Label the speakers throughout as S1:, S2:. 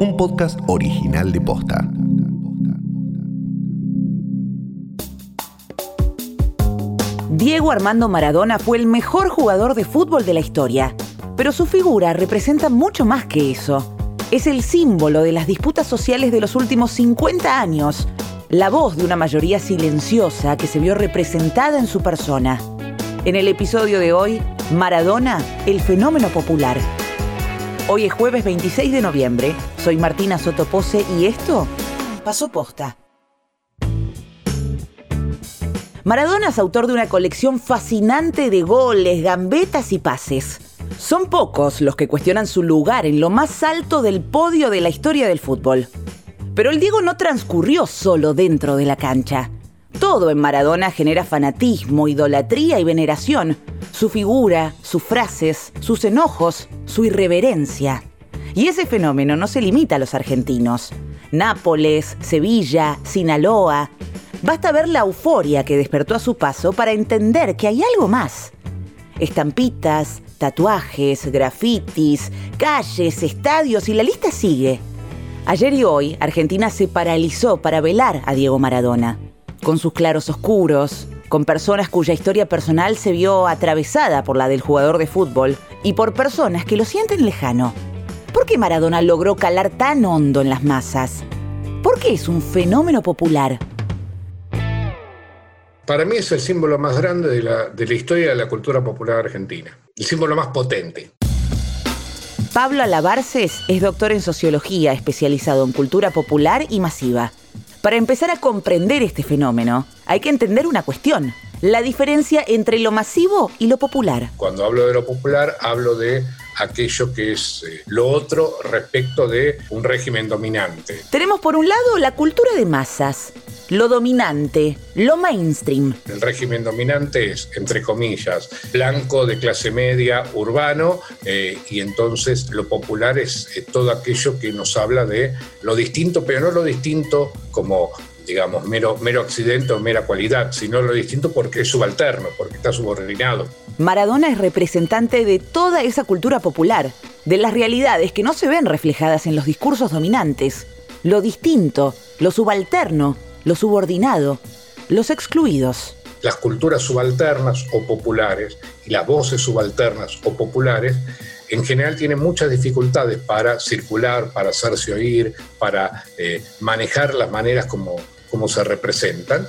S1: un podcast original de Posta.
S2: Diego Armando Maradona fue el mejor jugador de fútbol de la historia, pero su figura representa mucho más que eso. Es el símbolo de las disputas sociales de los últimos 50 años, la voz de una mayoría silenciosa que se vio representada en su persona. En el episodio de hoy, Maradona, el fenómeno popular. Hoy es jueves 26 de noviembre, soy Martina Sotopose y esto pasó posta. Maradona es autor de una colección fascinante de goles, gambetas y pases. Son pocos los que cuestionan su lugar en lo más alto del podio de la historia del fútbol. Pero el Diego no transcurrió solo dentro de la cancha. Todo en Maradona genera fanatismo, idolatría y veneración. Su figura, sus frases, sus enojos, su irreverencia. Y ese fenómeno no se limita a los argentinos. Nápoles, Sevilla, Sinaloa, Basta ver la euforia que despertó a su paso para entender que hay algo más. Estampitas, tatuajes, grafitis, calles, estadios y la lista sigue. Ayer y hoy, Argentina se paralizó para velar a Diego Maradona. Con sus claros oscuros, con personas cuya historia personal se vio atravesada por la del jugador de fútbol y por personas que lo sienten lejano. ¿Por qué Maradona logró calar tan hondo en las masas? ¿Por qué es un fenómeno popular?
S3: para mí es el símbolo más grande de la, historia de la cultura popular argentina, el símbolo más potente.
S2: Pablo Alabarces es doctor en sociología, especializado en cultura popular y masiva. Para empezar a comprender este fenómeno, hay que entender una cuestión, la diferencia entre lo masivo y lo popular.
S3: Cuando hablo de lo popular, hablo de aquello que es eh, lo otro respecto de un régimen dominante.
S2: Tenemos por un lado la cultura de masas, lo dominante, lo mainstream.
S3: El régimen dominante es, entre comillas, blanco de clase media, urbano, eh, y entonces lo popular es eh, todo aquello que nos habla de lo distinto, pero no lo distinto como digamos, mero, mero accidente o mera cualidad, sino lo distinto porque es subalterno, porque está subordinado.
S2: Maradona es representante de toda esa cultura popular, de las realidades que no se ven reflejadas en los discursos dominantes, lo distinto, lo subalterno, lo subordinado, los excluidos.
S3: Las culturas subalternas o populares y las voces subalternas o populares en general tienen muchas dificultades para circular, para hacerse oír, para eh, manejar las maneras como, como se representan.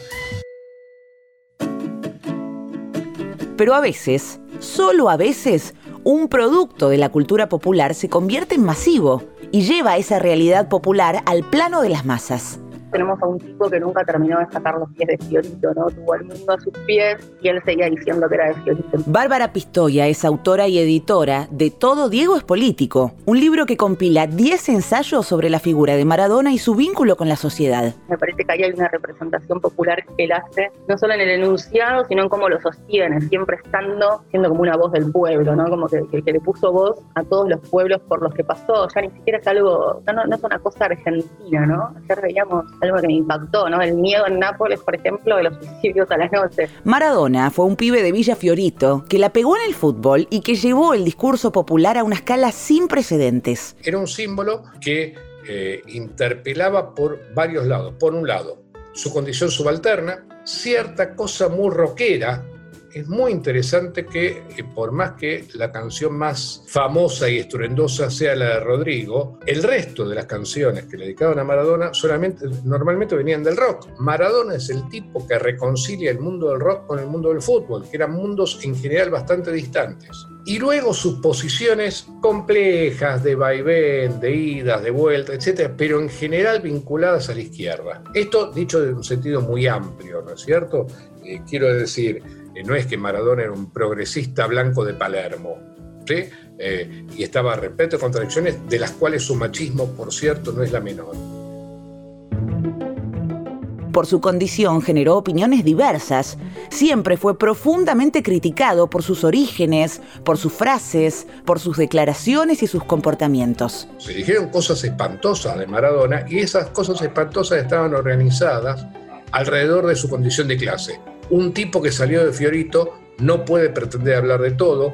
S2: Pero a veces, solo a veces, un producto de la cultura popular se convierte en masivo y lleva esa realidad popular al plano de las masas
S4: tenemos a un chico que nunca terminó de sacar los pies de Fiorito, ¿no? Tuvo el mundo a sus pies y él seguía diciendo que era de Fiorito.
S2: Bárbara Pistoia es autora y editora de Todo Diego es Político, un libro que compila 10 ensayos sobre la figura de Maradona y su vínculo con la sociedad.
S4: Me parece que ahí hay una representación popular que él hace, no solo en el enunciado, sino en cómo lo sostiene, siempre estando siendo como una voz del pueblo, ¿no? Como que, le puso voz a todos los pueblos por los que pasó, ya ni siquiera es algo, no, no es una cosa argentina, ¿no? Ayer veíamos algo que me impactó, ¿no? El miedo en Nápoles, por ejemplo, de los suicidios a las noches.
S2: Maradona fue un pibe de Villa Fiorito que la pegó en el fútbol y que llevó el discurso popular a una escala sin precedentes.
S3: Era un símbolo que eh, interpelaba por varios lados. Por un lado, su condición subalterna, cierta cosa muy rockera es muy interesante que, eh, por más que la canción más famosa y estruendosa sea la de Rodrigo, el resto de las canciones que le dedicaban a Maradona solamente, normalmente venían del rock. Maradona es el tipo que reconcilia el mundo del rock con el mundo del fútbol, que eran mundos en general bastante distantes. Y luego sus posiciones complejas de vaivén, de idas, de vuelta, etcétera, pero en general vinculadas a la izquierda. Esto dicho en un sentido muy amplio, ¿no es cierto? Eh, quiero decir, no es que Maradona era un progresista blanco de Palermo, ¿sí? Eh, y estaba repleto de contradicciones, de las cuales su machismo, por cierto, no es la menor.
S2: Por su condición generó opiniones diversas. Siempre fue profundamente criticado por sus orígenes, por sus frases, por sus declaraciones y sus comportamientos.
S3: Se dijeron cosas espantosas de Maradona y esas cosas espantosas estaban organizadas alrededor de su condición de clase un tipo que salió de Fiorito no puede pretender hablar de todo.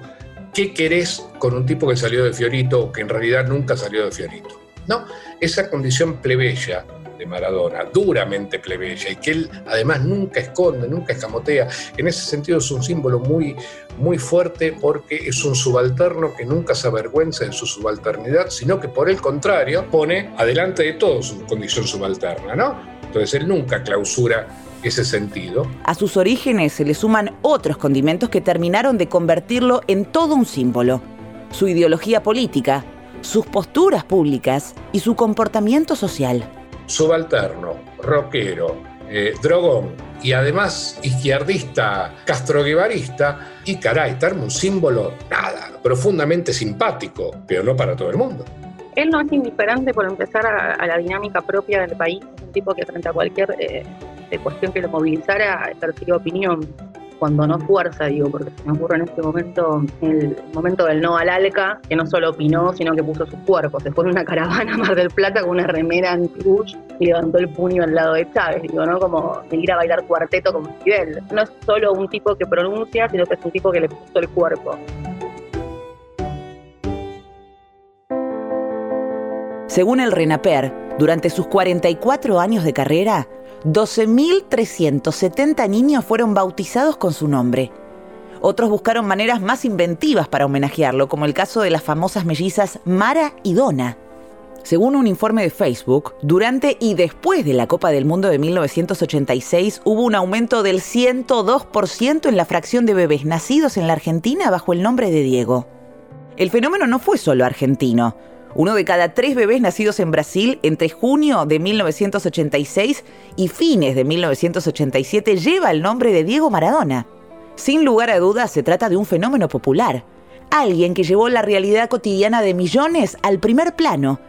S3: ¿Qué querés con un tipo que salió de Fiorito o que en realidad nunca salió de Fiorito? ¿no? Esa condición plebeya de Maradona, duramente plebeya, y que él además nunca esconde, nunca escamotea. En ese sentido es un símbolo muy, muy fuerte porque es un subalterno que nunca se avergüenza de su subalternidad, sino que por el contrario pone adelante de todo su condición subalterna, ¿no? Entonces él nunca clausura ese sentido.
S2: A sus orígenes se le suman otros condimentos que terminaron de convertirlo en todo un símbolo. Su ideología política, sus posturas públicas y su comportamiento social.
S3: Subalterno, rockero, eh, drogón y además izquierdista, castroguevarista y caray, darme un símbolo, nada, profundamente simpático, pero no para todo el mundo.
S4: Él no es indiferente por empezar a, la dinámica propia del país, es un tipo que frente a cualquier eh, cuestión que lo movilizara ejercía opinión cuando no fuerza, digo, porque se me ocurre en este momento el momento del no al ALCA, que no solo opinó, sino que puso sus cuerpos. Se fue en una caravana a Mar del Plata con una remera anti-Bush y levantó el puño al lado de Chávez, digo, ¿no? Como ir a bailar cuarteto con Fidel. No es solo un tipo que pronuncia, sino que es un tipo que le puso el cuerpo.
S2: Según el RENAPER, durante sus 44 años de carrera, 12.370 niños fueron bautizados con su nombre. Otros buscaron maneras más inventivas para homenajearlo, como el caso de las famosas mellizas Mara y Donna. Según un informe de Facebook, durante y después de la Copa del Mundo de 1986 hubo un aumento del 102% en la fracción de bebés nacidos en la Argentina bajo el nombre de Diego. El fenómeno no fue solo argentino. Uno de cada tres bebés nacidos en Brasil entre junio de 1986 y fines de 1987 lleva el nombre de Diego Maradona. Sin lugar a dudas se trata de un fenómeno popular, alguien que llevó la realidad cotidiana de millones al primer plano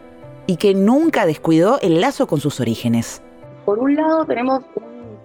S2: y que nunca descuidó el lazo con sus orígenes.
S4: Por un lado tenemos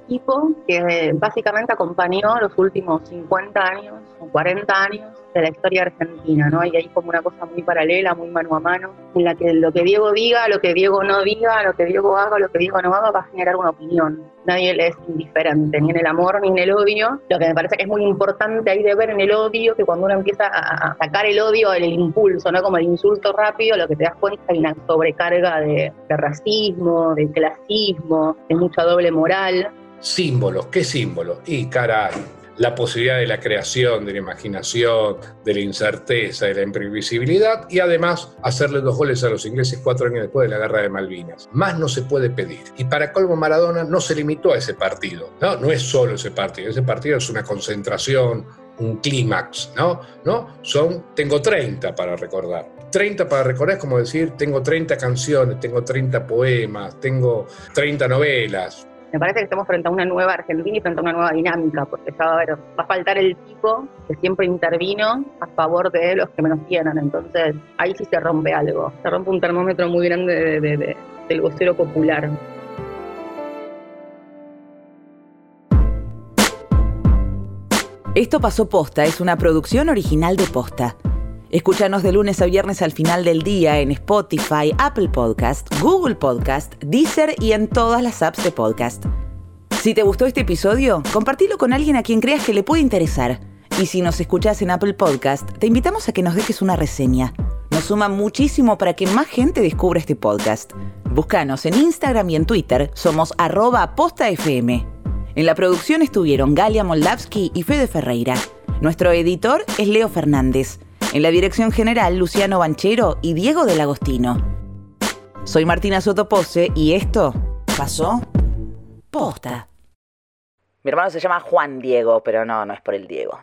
S4: equipo que básicamente acompañó los últimos 50 años o 40 años de la historia argentina, ¿no? Y hay como una cosa muy paralela, muy mano a mano, en la que lo que Diego diga, lo que Diego no diga, lo que Diego haga, lo que Diego no haga, va a generar una opinión. Nadie es indiferente, ni en el amor ni en el odio. Lo que me parece que es muy importante ahí de ver en el odio, que cuando uno empieza a, sacar el odio, el, impulso, ¿no? Como el insulto rápido, lo que te das cuenta es que hay una sobrecarga de racismo, de clasismo, de mucha doble moral.
S3: Símbolos, ¿qué símbolos? Y caray, la posibilidad de la creación, de la imaginación, de la incerteza, de la imprevisibilidad y además hacerle dos goles a los ingleses cuatro años después de la guerra de Malvinas. Más no se puede pedir. Y para colmo Maradona no se limitó a ese partido. No, no es solo ese partido. Ese partido es una concentración, un clímax, ¿no? ¿no? Son, tengo 30 para recordar. 30 para recordar es como decir, tengo 30 canciones, tengo 30 poemas, tengo 30 novelas,
S4: me parece que estamos frente a una nueva Argentina y frente a una nueva dinámica, porque ya va a, faltar el tipo que siempre intervino a favor de los que menos tienen. Entonces, ahí sí se rompe algo. Se rompe un termómetro muy grande del vocero popular.
S2: Esto pasó posta, es una producción original de posta. Escúchanos de lunes a viernes al final del día en Spotify, Apple Podcast, Google Podcast, Deezer y en todas las apps de podcast. Si te gustó este episodio, compartilo con alguien a quien creas que le puede interesar. Y si nos escuchas en Apple Podcast, te invitamos a que nos dejes una reseña. Nos suma muchísimo para que más gente descubra este podcast. Búscanos en Instagram y en Twitter, somos arroba postafm. En la producción estuvieron Galia Moldavsky y Fede Ferreira. Nuestro editor es Leo Fernández. En la dirección general, Luciano Banchero y Diego del Agostino. Soy Martina Sotopose y esto pasó posta. Mi hermano se llama Juan Diego, pero no, no es por el Diego.